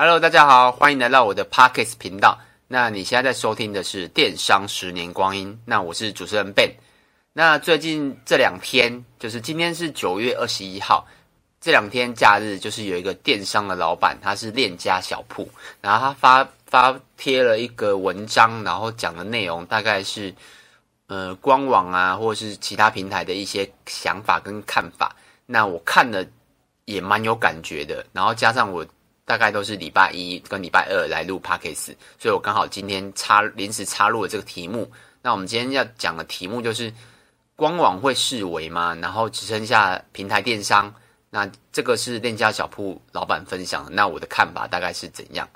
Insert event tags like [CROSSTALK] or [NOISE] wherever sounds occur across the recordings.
Hello，大家好，欢迎来到我的 Podcast 频道。那你现在在收听的是《电商十年光阴》，那我是主持人 Ben。那最近这两天，就是今天是九月二十一号，这两天假日就是有一个电商的老板，他是链家小铺，然后他发发贴了一个文章，然后讲的内容大概是，呃，官网啊，或者是其他平台的一些想法跟看法。那我看了也蛮有感觉的，然后加上我。大概都是礼拜一跟礼拜二来录 Podcast，所以我刚好今天插临时插入了这个题目。那我们今天要讲的题目就是官网会视为吗？然后只剩下平台电商。那这个是链家小铺老板分享的，那我的看法大概是怎样？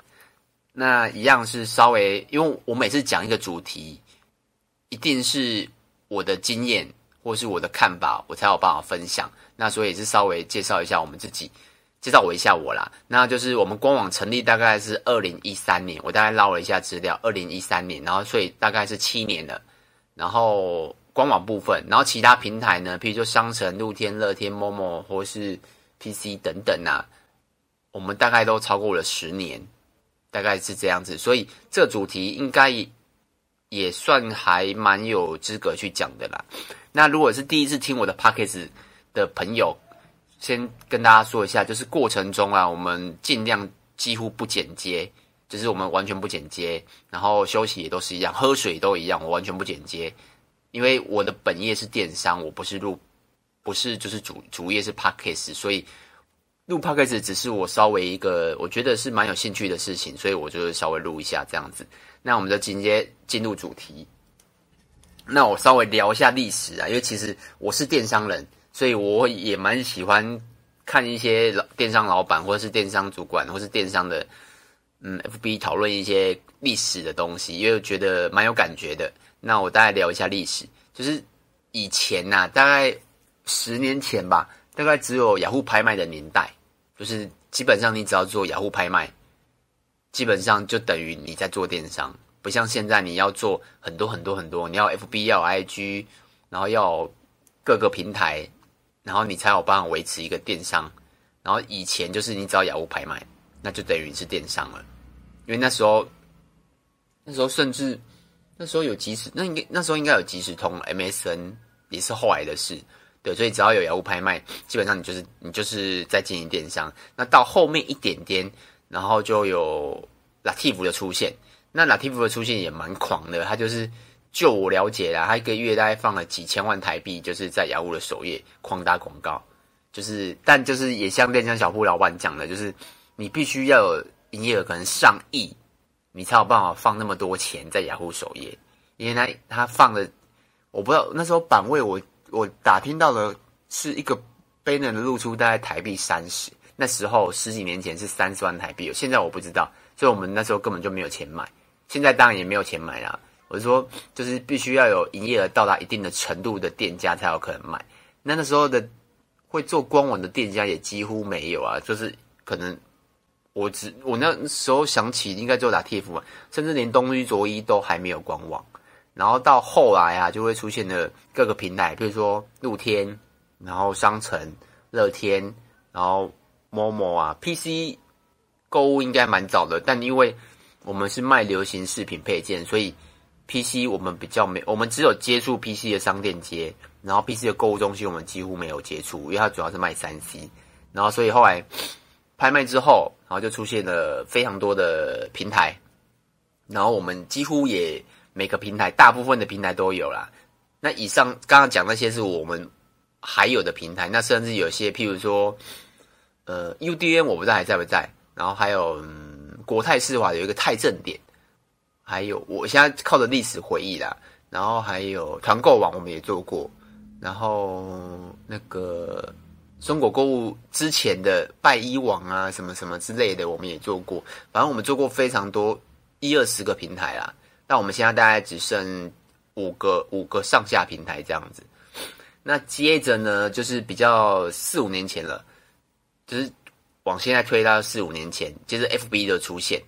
那一样是稍微，因为我每次讲一个主题，一定是我的经验或是我的看法，我才有办法分享。那所以也是稍微介绍一下我们自己。介绍我一下我啦，那就是我们官网成立大概是二零一三年，我大概捞了一下资料，二零一三年，然后所以大概是七年了。然后官网部分，然后其他平台呢，譬如说商城、露天、乐天、Momo 或是 PC 等等啊，我们大概都超过了十年，大概是这样子。所以这主题应该也算还蛮有资格去讲的啦。那如果是第一次听我的 Podcast 的朋友，先跟大家说一下，就是过程中啊，我们尽量几乎不剪接，就是我们完全不剪接，然后休息也都是一样，喝水都一样，我完全不剪接，因为我的本业是电商，我不是录，不是就是主主业是 Podcast，所以录 Podcast 只是我稍微一个我觉得是蛮有兴趣的事情，所以我就稍微录一下这样子。那我们就直接进入主题，那我稍微聊一下历史啊，因为其实我是电商人。所以我也蛮喜欢看一些老电商老板，或者是电商主管，或是电商的嗯，FB 讨论一些历史的东西，因为我觉得蛮有感觉的。那我大概聊一下历史，就是以前呐、啊，大概十年前吧，大概只有雅虎拍卖的年代，就是基本上你只要做雅虎拍卖，基本上就等于你在做电商，不像现在你要做很多很多很多，你要 FB 要 IG，然后要各个平台。然后你才有办法维持一个电商，然后以前就是你只要雅虎拍卖，那就等于是电商了，因为那时候，那时候甚至那时候有即时，那应该那时候应该有即时通，MSN 也是后来的事，对，所以只要有雅虎拍卖，基本上你就是你就是在经营电商。那到后面一点点，然后就有 Lativ 的出现，那 Lativ 的出现也蛮狂的，他就是。就我了解啦，他一个月大概放了几千万台币，就是在雅虎的首页狂打广告，就是，但就是也像电商小铺老板讲的，就是你必须要有营业额可能上亿，你才有办法放那么多钱在雅虎首页，因为他他放的，我不知道那时候版位我我打听到的是一个 banner 的露出大概台币三十，那时候十几年前是三十万台币，现在我不知道，所以我们那时候根本就没有钱买，现在当然也没有钱买啦。我是说，就是必须要有营业额到达一定的程度的店家才有可能买。那那时候的会做官网的店家也几乎没有啊，就是可能我只我那时候想起应该就打 TF 嘛，甚至连东居着衣都还没有官网。然后到后来啊，就会出现了各个平台，比如说露天，然后商城、乐天，然后 Momo 啊，PC 购物应该蛮早的，但因为我们是卖流行饰品配件，所以。PC 我们比较没，我们只有接触 PC 的商店街，然后 PC 的购物中心我们几乎没有接触，因为它主要是卖三 C，然后所以后来拍卖之后，然后就出现了非常多的平台，然后我们几乎也每个平台大部分的平台都有啦。那以上刚刚讲那些是我们还有的平台，那甚至有些譬如说，呃，UDN 我不知道还在不在，然后还有、嗯、国泰世华有一个泰正点。还有，我现在靠着历史回忆啦，然后还有团购网我们也做过，然后那个中国购物之前的拜一网啊，什么什么之类的我们也做过，反正我们做过非常多一二十个平台啦，但我们现在大概只剩五个五个上下平台这样子。那接着呢，就是比较四五年前了，就是往现在推到四五年前，接着 FB 的出现。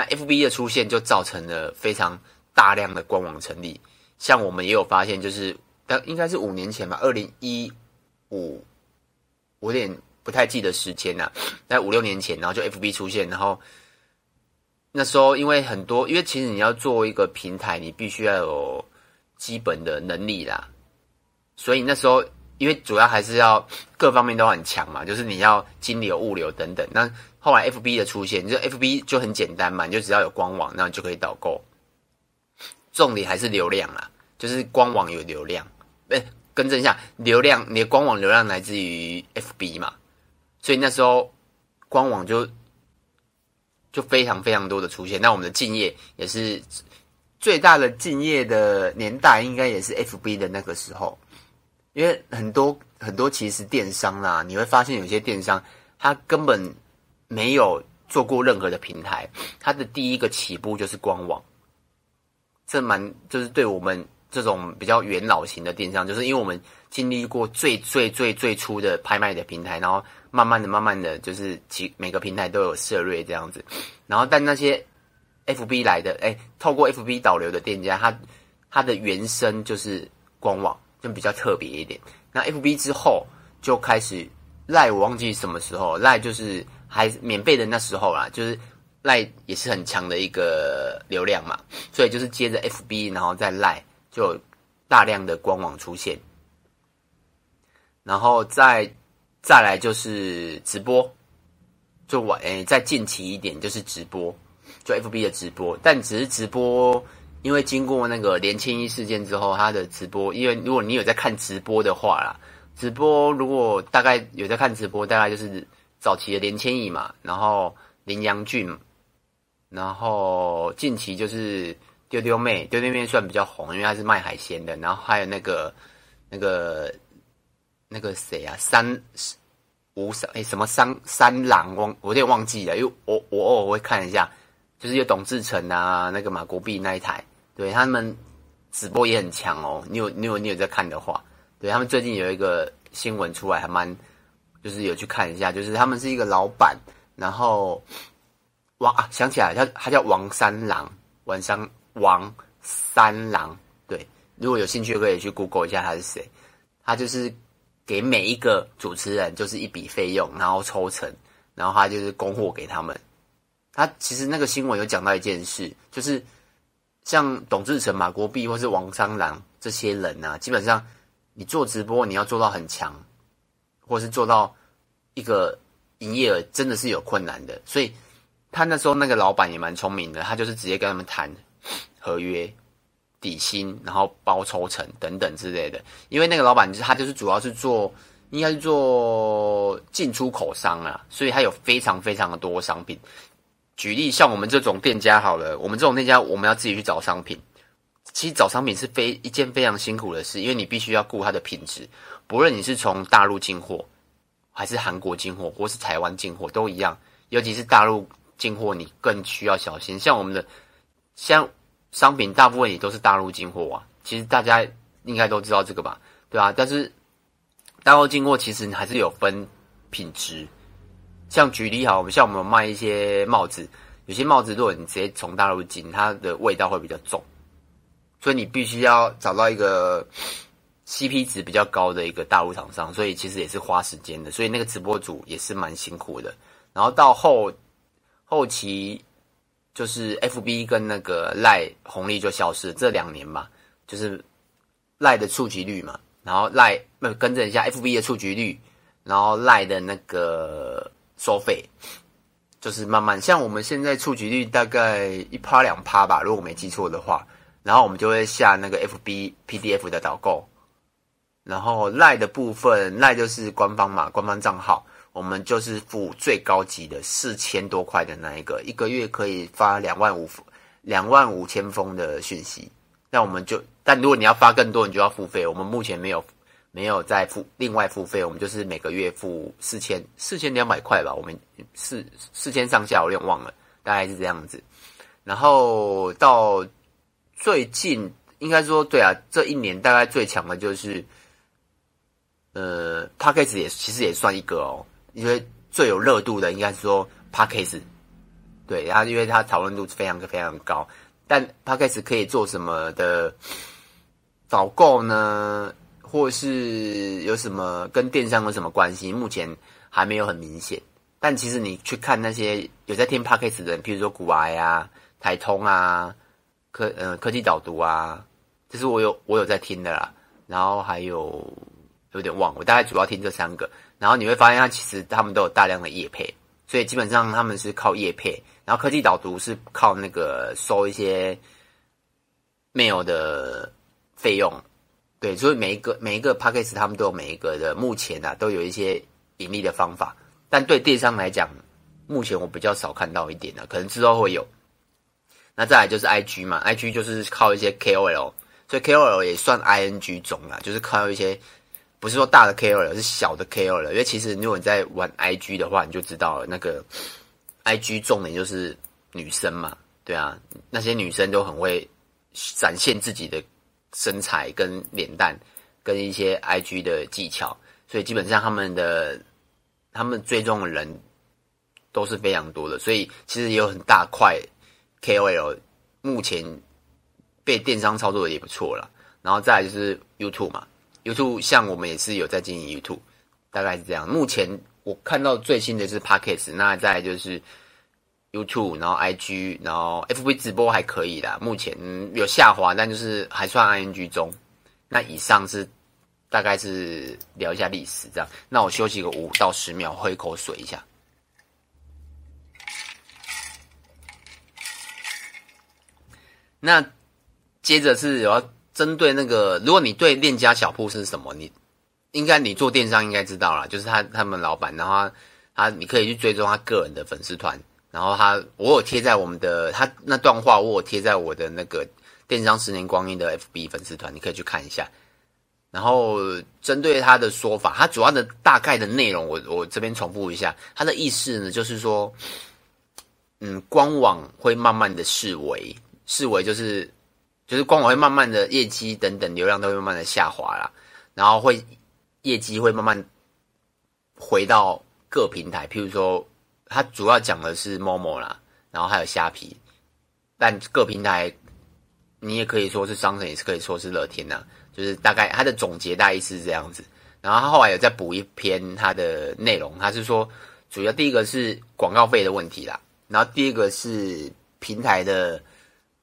那 FB 的出现就造成了非常大量的官网成立，像我们也有发现，就是当应该是五年前吧，二零一五，我有点不太记得时间了，在五六年前，然后就 FB 出现，然后那时候因为很多，因为其实你要做一个平台，你必须要有基本的能力啦。所以那时候，因为主要还是要各方面都很强嘛，就是你要金流、物流等等。那后来 FB 的出现，就 FB 就很简单嘛，你就只要有官网，那你就可以导购。重点还是流量啦，就是官网有流量。哎，更正一下，流量，你的官网流量来自于 FB 嘛，所以那时候官网就。就非常非常多的出现，那我们的敬业也是最大的敬业的年代，应该也是 FB 的那个时候，因为很多很多其实电商啦，你会发现有些电商他根本没有做过任何的平台，他的第一个起步就是官网，这蛮就是对我们这种比较元老型的电商，就是因为我们经历过最最最最初的拍卖的平台，然后。慢慢的，慢慢的就是其每个平台都有涉猎这样子，然后但那些 FB 来的，哎，透过 FB 导流的店家，它它的原生就是官网，就比较特别一点。那 FB 之后就开始赖，我忘记什么时候赖，就是还免费的那时候啦，就是赖也是很强的一个流量嘛，所以就是接着 FB，然后再赖，就大量的官网出现，然后再。再来就是直播，就晚诶、再近期一点就是直播，就 FB 的直播，但只是直播，因为经过那个连千亿事件之后，他的直播，因为如果你有在看直播的话啦，直播如果大概有在看直播，大概就是早期的连千亿嘛，然后林阳俊，然后近期就是丢丢妹，丢丢妹算比较红，因为她是卖海鲜的，然后还有那个那个。那个谁啊，三五三哎，什么三三郎忘，我有点忘记了，因为我我偶尔会看一下，就是有董志成啊，那个马国碧那一台，对他们直播也很强哦。你有你有你有在看的话，对他们最近有一个新闻出来，还蛮就是有去看一下，就是他们是一个老板，然后王啊想起来，他他叫王三郎，王三王三郎，对，如果有兴趣可以去 Google 一下他是谁，他就是。给每一个主持人就是一笔费用，然后抽成，然后他就是供货给他们。他其实那个新闻有讲到一件事，就是像董志成、马国碧或是王三郎这些人啊，基本上你做直播你要做到很强，或是做到一个营业额真的是有困难的。所以他那时候那个老板也蛮聪明的，他就是直接跟他们谈合约。底薪，然后包抽成等等之类的。因为那个老板就是，他就是主要是做，应该是做进出口商啊，所以他有非常非常的多商品。举例，像我们这种店家好了，我们这种店家，我们要自己去找商品。其实找商品是非一件非常辛苦的事，因为你必须要顾它的品质。不论你是从大陆进货，还是韩国进货，或是台湾进货，都一样。尤其是大陆进货，你更需要小心。像我们的，像。商品大部分也都是大陆进货啊，其实大家应该都知道这个吧，对吧？但是大陆进货其实还是有分品质，像举例好，我们像我们卖一些帽子，有些帽子如果你直接从大陆进，它的味道会比较重，所以你必须要找到一个 CP 值比较高的一个大陆厂商，所以其实也是花时间的，所以那个直播组也是蛮辛苦的。然后到后后期。就是 F B 跟那个赖红利就消失这两年嘛，就是赖的触及率嘛，然后赖那更正一下 F B 的触及率，然后赖的那个收费，就是慢慢像我们现在触及率大概一趴两趴吧，如果我没记错的话，然后我们就会下那个 F B P D F 的导购，然后赖的部分赖就是官方嘛，官方账号。我们就是付最高级的四千多块的那一个，一个月可以发两万五两万五千封的讯息。那我们就，但如果你要发更多，你就要付费。我们目前没有没有再付另外付费，我们就是每个月付四千四千两百块吧。我们四四千上下，我有点忘了，大概是这样子。然后到最近，应该说对啊，这一年大概最强的就是，呃，Podcast 也其实也算一个哦。因为最有热度的应该是说 Podcast 对，然后因为它讨论度非常非常高，但 Podcast 可以做什么的导购呢？或是有什么跟电商有什么关系？目前还没有很明显。但其实你去看那些有在听 Podcast 的人，譬如说股癌啊、台通啊、科呃科技导读啊，这是我有我有在听的啦。然后还有有点忘，我大概主要听这三个。然后你会发现，它其实他们都有大量的业配，所以基本上他们是靠业配。然后科技导读是靠那个收一些 mail 的费用，对，所以每一个每一个 package，他们都有每一个的目前啊都有一些盈利的方法。但对电商来讲，目前我比较少看到一点的，可能之后会有。那再来就是 IG 嘛，IG 就是靠一些 KOL，所以 KOL 也算 ING 种啦，就是靠一些不是说大的 KOL，是小的 KOL。因为其实如果你在玩 IG 的话，你就知道了，那个 IG 重点就是女生嘛，对啊，那些女生都很会展现自己的身材跟脸蛋，跟一些 IG 的技巧，所以基本上他们的。他们追踪的人都是非常多的，所以其实也有很大块 KOL 目前被电商操作的也不错了。然后再就是 YouTube 嘛，YouTube 像我们也是有在经营 YouTube，大概是这样。目前我看到最新的是 Podcast，那再就是 YouTube，然后 IG，然后 FB 直播还可以啦，目前有下滑，但就是还算 ING 中。那以上是。大概是聊一下历史这样，那我休息个五到十秒，喝一口水一下。那接着是有要针对那个，如果你对链家小铺是什么，你应该你做电商应该知道啦，就是他他们老板，然后他，他你可以去追踪他个人的粉丝团，然后他我有贴在我们的他那段话，我有贴在我的那个电商十年光阴的 FB 粉丝团，你可以去看一下。然后针对他的说法，他主要的大概的内容我，我这边重复一下，他的意思呢，就是说，嗯，官网会慢慢的式微，式微就是就是官网会慢慢的业绩等等流量都会慢慢的下滑啦，然后会业绩会慢慢回到各平台，譬如说，他主要讲的是 Momo 啦，然后还有虾皮，但各平台你也可以说是商城，也是可以说是乐天呐。就是大概他的总结大意是这样子，然后他后来有再补一篇他的内容，他是说主要第一个是广告费的问题啦，然后第二个是平台的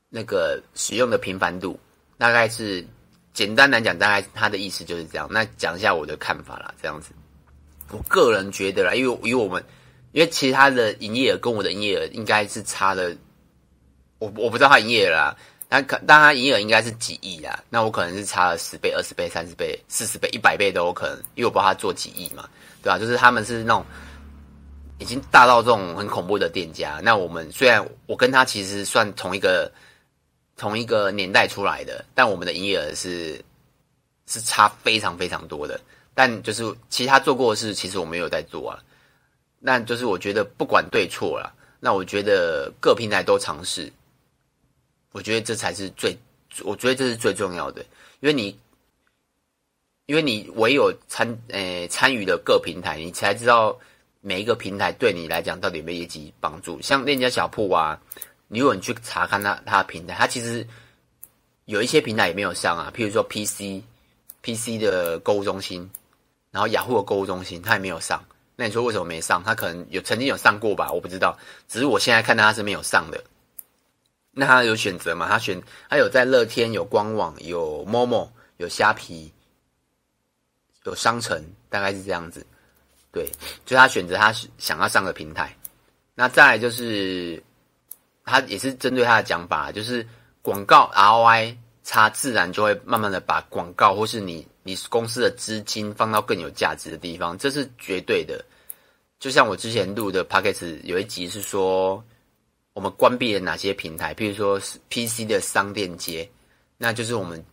那个使用的频繁度，大概是简单来讲，大概他的意思就是这样。那讲一下我的看法啦，这样子，我个人觉得啦，因为因为我们因为其他的营业额跟我的营业额应该是差了，我我不知道他营业额啦。那可，但他营业额应该是几亿啊？那我可能是差了十倍、二十倍、三十倍、四十倍、一百倍都有可能，因为我不知道他做几亿嘛，对吧、啊？就是他们是那种已经大到这种很恐怖的店家。那我们虽然我跟他其实算同一个同一个年代出来的，但我们的营业额是是差非常非常多的。但就是其他做过的事，其实我没有在做啊。那就是我觉得不管对错啦，那我觉得各平台都尝试。我觉得这才是最，我觉得这是最重要的，因为你，因为你唯有参诶参与的各平台，你才知道每一个平台对你来讲到底有没有业绩帮助。像链家小铺啊，你如果你去查看它它的平台，它其实有一些平台也没有上啊，譬如说 PC PC 的购物中心，然后雅虎的购物中心，它也没有上。那你说为什么没上？他可能有曾经有上过吧，我不知道。只是我现在看到他是没有上的。那他有选择吗？他选，他有在乐天、有官网、有 Momo、有虾皮、有商城，大概是这样子。对，就他选择他想要上的平台。那再来就是，他也是针对他的讲法，就是广告 ROI 差，自然就会慢慢的把广告或是你你公司的资金放到更有价值的地方，这是绝对的。就像我之前录的 p o c k e t 有一集是说。我们关闭了哪些平台？譬如说 PC 的商店街，那就是我们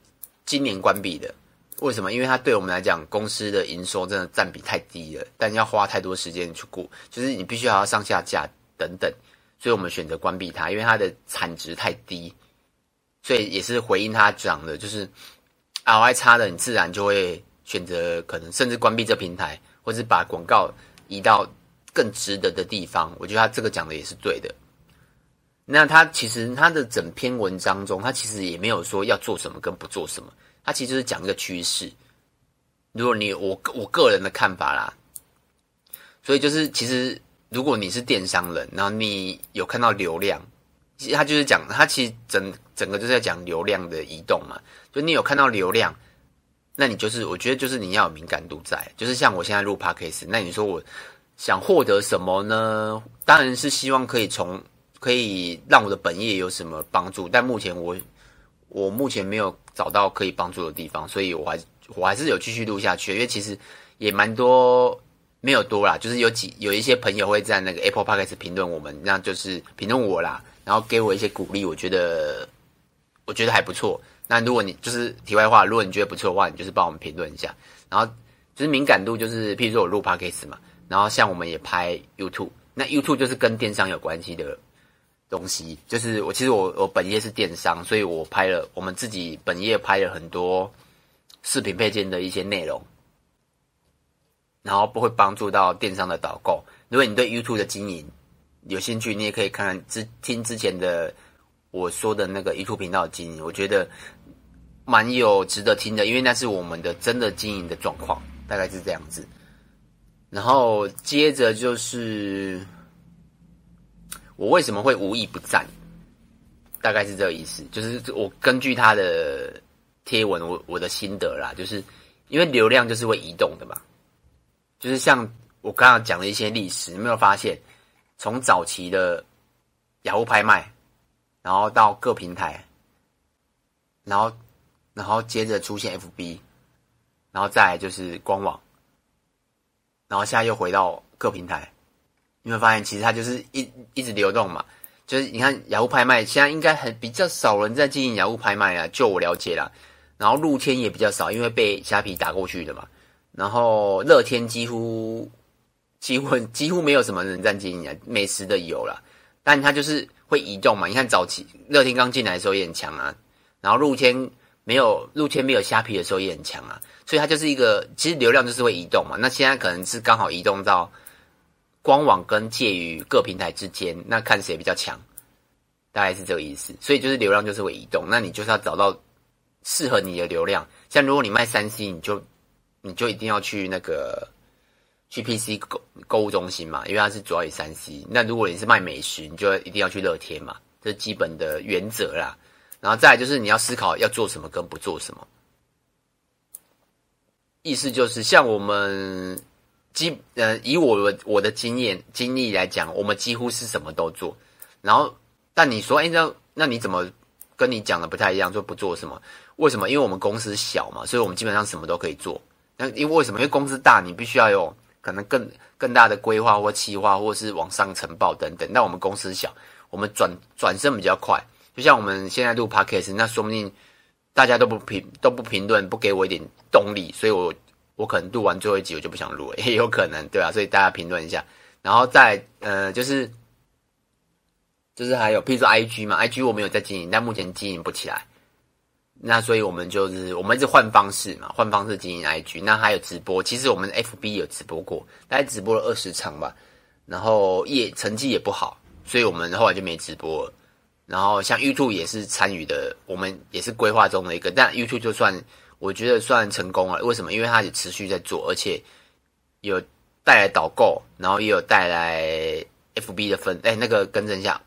今年关闭的。为什么？因为它对我们来讲，公司的营收真的占比太低了，但要花太多时间去顾，就是你必须还要上下架等等，所以我们选择关闭它，因为它的产值太低。所以也是回应他讲的，就是 ROI 差的，你自然就会选择可能甚至关闭这平台，或是把广告移到更值得的地方。我觉得他这个讲的也是对的。那他其实他的整篇文章中，他其实也没有说要做什么跟不做什么，他其实是讲一个趋势。如果你我我个人的看法啦，所以就是其实如果你是电商人，然后你有看到流量，其实他就是讲，他其实整整个就是在讲流量的移动嘛。就你有看到流量，那你就是我觉得就是你要有敏感度在，就是像我现在录 Podcast，那你说我想获得什么呢？当然是希望可以从可以让我的本业有什么帮助，但目前我我目前没有找到可以帮助的地方，所以我还我还是有继续录下去，因为其实也蛮多。没有多啦，就是有几有一些朋友会在那个 Apple Podcast 评论我们，那就是评论我啦，然后给我一些鼓励，我觉得我觉得还不错。那如果你就是题外话，如果你觉得不错的话，你就是帮我们评论一下。然后就是敏感度，就是譬如说我录 Podcast 嘛，然后像我们也拍 YouTube，那 YouTube 就是跟电商有关系的东西。就是我其实我我本业是电商，所以我拍了我们自己本业拍了很多视频配件的一些内容。然后不会帮助到电商的导购。如果你对 YouTube 的经营有兴趣，你也可以看看之听之前的我说的那个 YouTube 频道经营，我觉得蛮有值得听的，因为那是我们的真的经营的状况，大概是这样子。然后接着就是我为什么会无意不赞，大概是这个意思，就是我根据他的贴文，我我的心得啦，就是因为流量就是会移动的嘛。就是像我刚刚讲的一些历史，有没有发现，从早期的雅虎拍卖，然后到各平台，然后，然后接着出现 FB，然后再来就是官网，然后现在又回到各平台，你会发现其实它就是一一直流动嘛。就是你看雅虎拍卖，现在应该很比较少人在经营雅虎拍卖啊，就我了解啦。然后露天也比较少，因为被虾皮打过去的嘛。然后乐天几乎几乎几乎没有什么人在经营啊，美食的有啦，但它就是会移动嘛。你看早期乐天刚进来的时候也很强啊，然后露天没有露天没有虾皮的时候也很强啊，所以它就是一个其实流量就是会移动嘛。那现在可能是刚好移动到官网跟介于各平台之间，那看谁比较强，大概是这个意思。所以就是流量就是会移动，那你就是要找到适合你的流量。像如果你卖三 C，你就。你就一定要去那个去 PC 购购物中心嘛，因为它是主要以三 C。那如果你是卖美食，你就一定要去乐天嘛，这是基本的原则啦。然后再来就是你要思考要做什么跟不做什么。意思就是像我们基呃以我我的经验经历来讲，我们几乎是什么都做。然后但你说哎那那你怎么跟你讲的不太一样，说不做什么？为什么？因为我们公司小嘛，所以我们基本上什么都可以做。那因为为什么？因为公司大，你必须要有可能更更大的规划或企划，或是往上呈报等等。那我们公司小，我们转转身比较快。就像我们现在录 Podcast，那说不定大家都不评都不评论，不给我一点动力，所以我我可能录完最后一集我就不想录了，[LAUGHS] 也有可能，对吧？所以大家评论一下，然后再呃，就是就是还有，譬如说 IG 嘛，IG 我们有在经营，但目前经营不起来。那所以我们就是我们一直换方式嘛，换方式经营 IG。那还有直播，其实我们 FB 有直播过，大概直播了二十场吧。然后也成绩也不好，所以我们后来就没直播了。然后像 YouTube 也是参与的，我们也是规划中的一个，但 YouTube 就算我觉得算成功了。为什么？因为它也持续在做，而且有带来导购，然后也有带来 FB 的分，哎，那个更正一下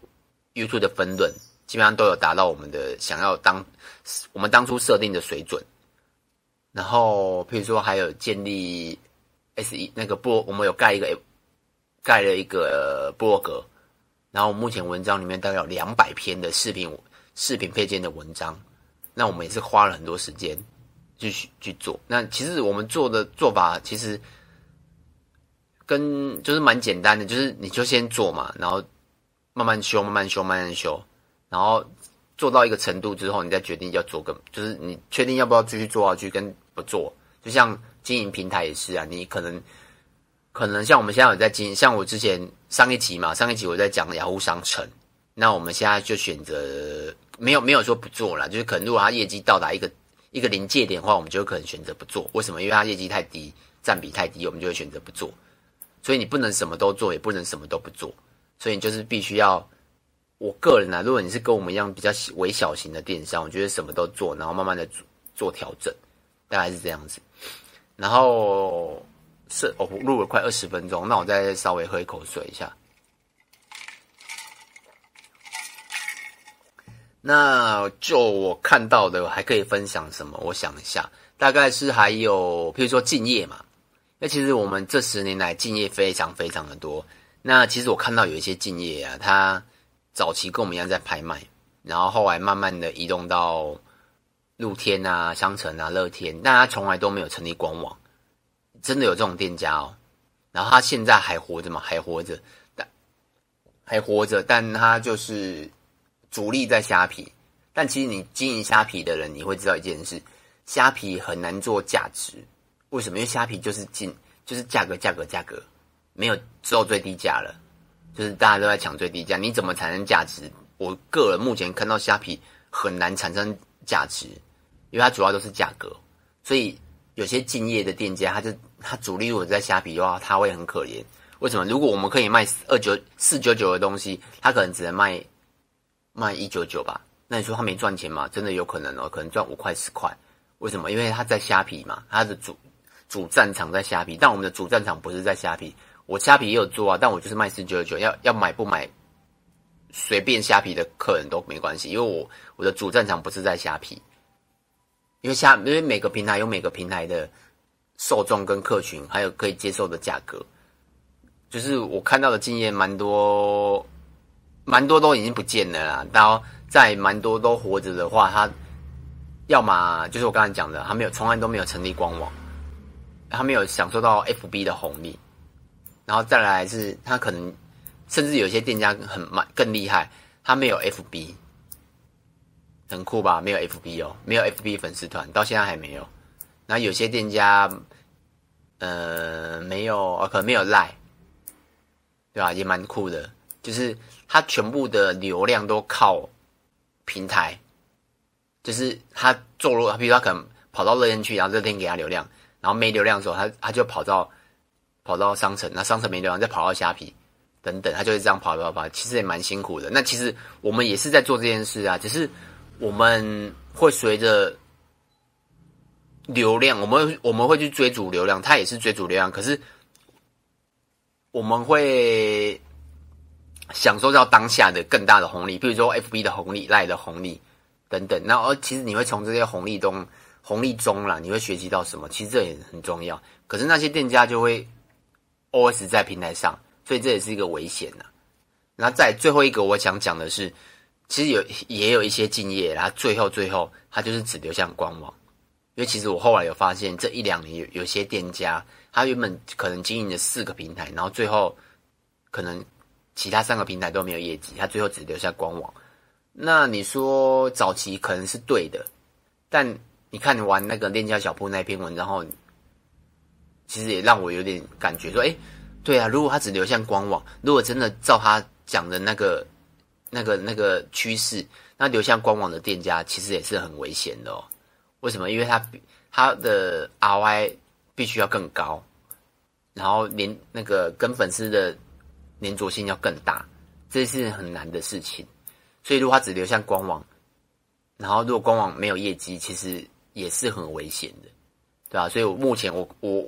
，YouTube 的分润。基本上都有达到我们的想要当我们当初设定的水准，然后譬如说还有建立 S 一那个波，我们有盖一个盖了一个部落格，然后目前文章里面大概有两百篇的视频视频配件的文章，那我们也是花了很多时间继续去做。那其实我们做的做法其实跟就是蛮简单的，就是你就先做嘛，然后慢慢修，慢慢修，慢慢修。然后做到一个程度之后，你再决定要做个，就是你确定要不要继续做下去，跟不做。就像经营平台也是啊，你可能可能像我们现在有在经营，像我之前上一集嘛，上一集我在讲雅虎商城，那我们现在就选择没有没有说不做了，就是可能如果它业绩到达一个一个临界点的话，我们就可能选择不做。为什么？因为它业绩太低，占比太低，我们就会选择不做。所以你不能什么都做，也不能什么都不做，所以你就是必须要。我个人呢、如果你是跟我们一样比较微小型的电商，我觉得什么都做，然后慢慢的做做调整，大概是这样子。然后是哦，录了快二十分钟，那我再稍微喝一口水一下。那就我看到的还可以分享什么？我想一下，大概是还有，譬如说敬业嘛。那其实我们这十年来敬业非常非常的多。那其实我看到有一些敬业啊，它早期跟我们一样在拍卖，然后后来慢慢的移动到露天啊、商城啊、乐天，但他从来都没有成立官网。真的有这种店家哦，然后他现在还活着吗？还活着，但还活着，但他就是主力在虾皮。但其实你经营虾皮的人，你会知道一件事：虾皮很难做价值。为什么？因为虾皮就是进，就是价格、价格、价格，没有做最低价了，就是大家都在抢最低价。你怎么产生价值？我个人目前看到虾皮很难产生价值，因为它主要都是价格，所以有些敬业的店家，他就。他主力如果在虾皮的话，他会很可怜。为什么？如果我们可以卖二九四九九的东西，他可能只能卖卖一九九吧？那你说他没赚钱吗？真的有可能哦，可能赚五块十块。为什么？因为他在虾皮嘛，他的主主战场在虾皮，但我们的主战场不是在虾皮。我虾皮也有做啊，但我就是卖四九九，要要买不买，随便虾皮的客人都没关系，因为我我的主战场不是在虾皮，因为虾因为每个平台有每个平台的。受众跟客群，还有可以接受的价格，就是我看到的经验蛮多，蛮多都已经不见了啦。然后在蛮多都活着的话，他要么就是我刚才讲的，他没有从来都没有成立官网，他没有享受到 FB 的红利，然后再来是他可能甚至有些店家很蛮更厉害，他没有 FB，很酷吧？没有 FB 哦，没有 FB 粉丝团，到现在还没有。那有些店家，呃，没有，可能没有赖，对吧？也蛮酷的，就是他全部的流量都靠平台，就是他做入，比如他可能跑到热天去，然后热天给他流量，然后没流量的时候，他他就跑到跑到商城，那商城没流量，再跑到虾皮等等，他就会这样跑跑跑，其实也蛮辛苦的。那其实我们也是在做这件事啊，只是我们会随着。流量，我们我们会去追逐流量，他也是追逐流量，可是我们会享受到当下的更大的红利，比如说 FB 的红利、赖的红利等等。那而其实你会从这些红利中、红利中啦，你会学习到什么？其实这也很重要。可是那些店家就会 O S 在平台上，所以这也是一个危险呐。那在最后一个，我想讲的是，其实有也有一些敬业，然后最后最后，他就是只留下官网。因为其实我后来有发现，这一两年有有些店家，他原本可能经营了四个平台，然后最后可能其他三个平台都没有业绩，他最后只留下官网。那你说早期可能是对的，但你看你玩那个链家小铺那篇文章后，其实也让我有点感觉说，哎，对啊，如果他只流向官网，如果真的照他讲的那个、那个、那个趋势，那流向官网的店家其实也是很危险的哦。为什么？因为他他的 ROI 必须要更高，然后连那个跟粉丝的粘着性要更大，这是很难的事情。所以如果他只留向官网，然后如果官网没有业绩，其实也是很危险的，对吧？所以我目前我我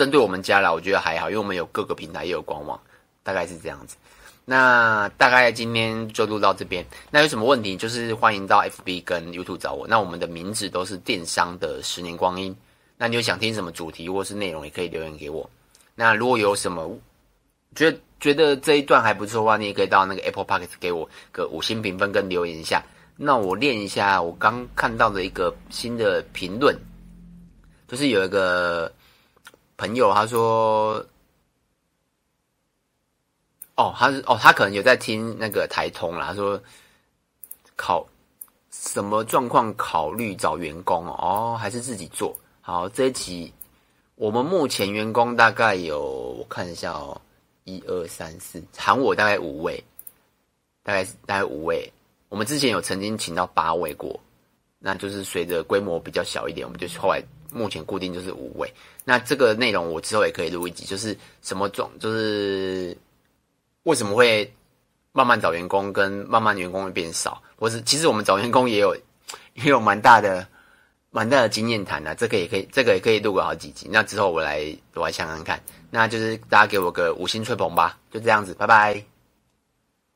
针对我们家来，我觉得还好，因为我们有各个平台也有官网，大概是这样子。那大概今天就录到这边。那有什么问题，就是欢迎到 FB 跟 YouTube 找我。那我们的名字都是电商的十年光阴。那你有想听什么主题或是内容，也可以留言给我。那如果有什么觉得觉得这一段还不错的话，你也可以到那个 Apple Podcast 给我个五星评分跟留言一下。那我练一下我刚看到的一个新的评论，就是有一个朋友他说。哦，他是哦，他可能有在听那个台通啦。他说考什么状况考虑找员工哦，还是自己做？好，这一集我们目前员工大概有，我看一下哦，一二三四，喊我大概五位，大概大概五位。我们之前有曾经请到八位过，那就是随着规模比较小一点，我们就后来目前固定就是五位。那这个内容我之后也可以录一集，就是什么状，就是。为什么会慢慢找员工，跟慢慢员工会变少？或是其实我们找员工也有 [LAUGHS] 也有蛮大的蛮大的经验谈的，这个也可以，这个也可以录个好几集。那之后我来我来想想看，那就是大家给我个五星吹捧吧，就这样子，拜拜。